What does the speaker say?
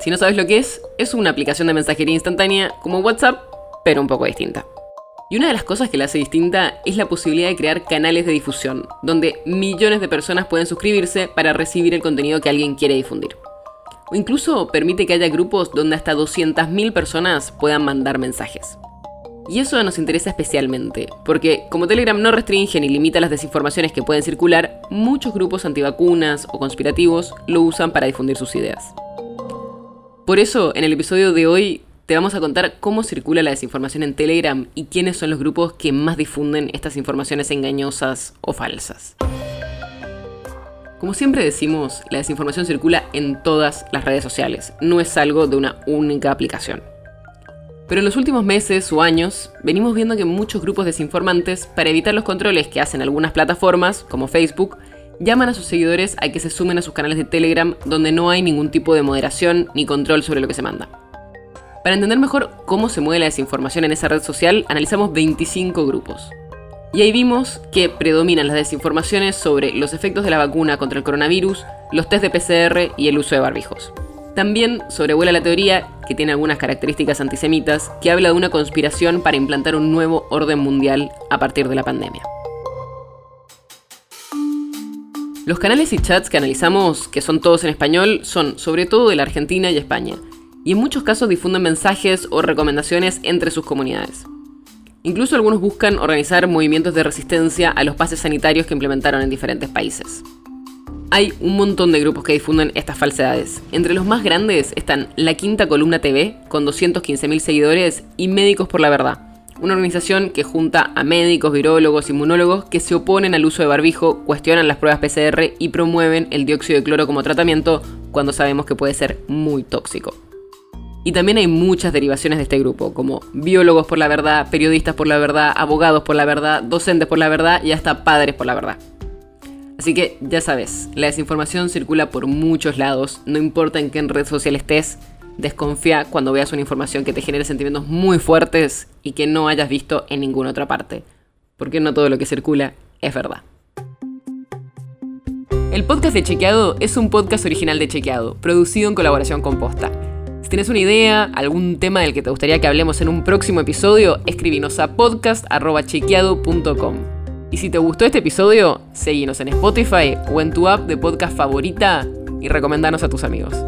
si no sabes lo que es, es una aplicación de mensajería instantánea como WhatsApp, pero un poco distinta. Y una de las cosas que la hace distinta es la posibilidad de crear canales de difusión, donde millones de personas pueden suscribirse para recibir el contenido que alguien quiere difundir. O incluso permite que haya grupos donde hasta 200.000 personas puedan mandar mensajes. Y eso nos interesa especialmente, porque como Telegram no restringe ni limita las desinformaciones que pueden circular, muchos grupos antivacunas o conspirativos lo usan para difundir sus ideas. Por eso, en el episodio de hoy te vamos a contar cómo circula la desinformación en Telegram y quiénes son los grupos que más difunden estas informaciones engañosas o falsas. Como siempre decimos, la desinformación circula en todas las redes sociales, no es algo de una única aplicación. Pero en los últimos meses o años venimos viendo que muchos grupos desinformantes, para evitar los controles que hacen algunas plataformas, como Facebook, llaman a sus seguidores a que se sumen a sus canales de Telegram donde no hay ningún tipo de moderación ni control sobre lo que se manda. Para entender mejor cómo se mueve la desinformación en esa red social, analizamos 25 grupos. Y ahí vimos que predominan las desinformaciones sobre los efectos de la vacuna contra el coronavirus, los test de PCR y el uso de barbijos. También sobrevuela la teoría, que tiene algunas características antisemitas, que habla de una conspiración para implantar un nuevo orden mundial a partir de la pandemia. Los canales y chats que analizamos, que son todos en español, son sobre todo de la Argentina y España, y en muchos casos difunden mensajes o recomendaciones entre sus comunidades. Incluso algunos buscan organizar movimientos de resistencia a los pases sanitarios que implementaron en diferentes países. Hay un montón de grupos que difunden estas falsedades. Entre los más grandes están La Quinta Columna TV, con 215.000 seguidores, y Médicos por la Verdad, una organización que junta a médicos, virólogos, inmunólogos que se oponen al uso de barbijo, cuestionan las pruebas PCR y promueven el dióxido de cloro como tratamiento cuando sabemos que puede ser muy tóxico. Y también hay muchas derivaciones de este grupo, como biólogos por la verdad, periodistas por la verdad, abogados por la verdad, docentes por la verdad y hasta padres por la verdad. Así que ya sabes, la desinformación circula por muchos lados, no importa en qué red social estés, desconfía cuando veas una información que te genere sentimientos muy fuertes y que no hayas visto en ninguna otra parte. Porque no todo lo que circula es verdad. El podcast de Chequeado es un podcast original de Chequeado, producido en colaboración con Posta. Si tienes una idea, algún tema del que te gustaría que hablemos en un próximo episodio, escríbenos a podcast.chequeado.com. Y si te gustó este episodio, seguinos en Spotify o en tu app de podcast favorita y recomendanos a tus amigos.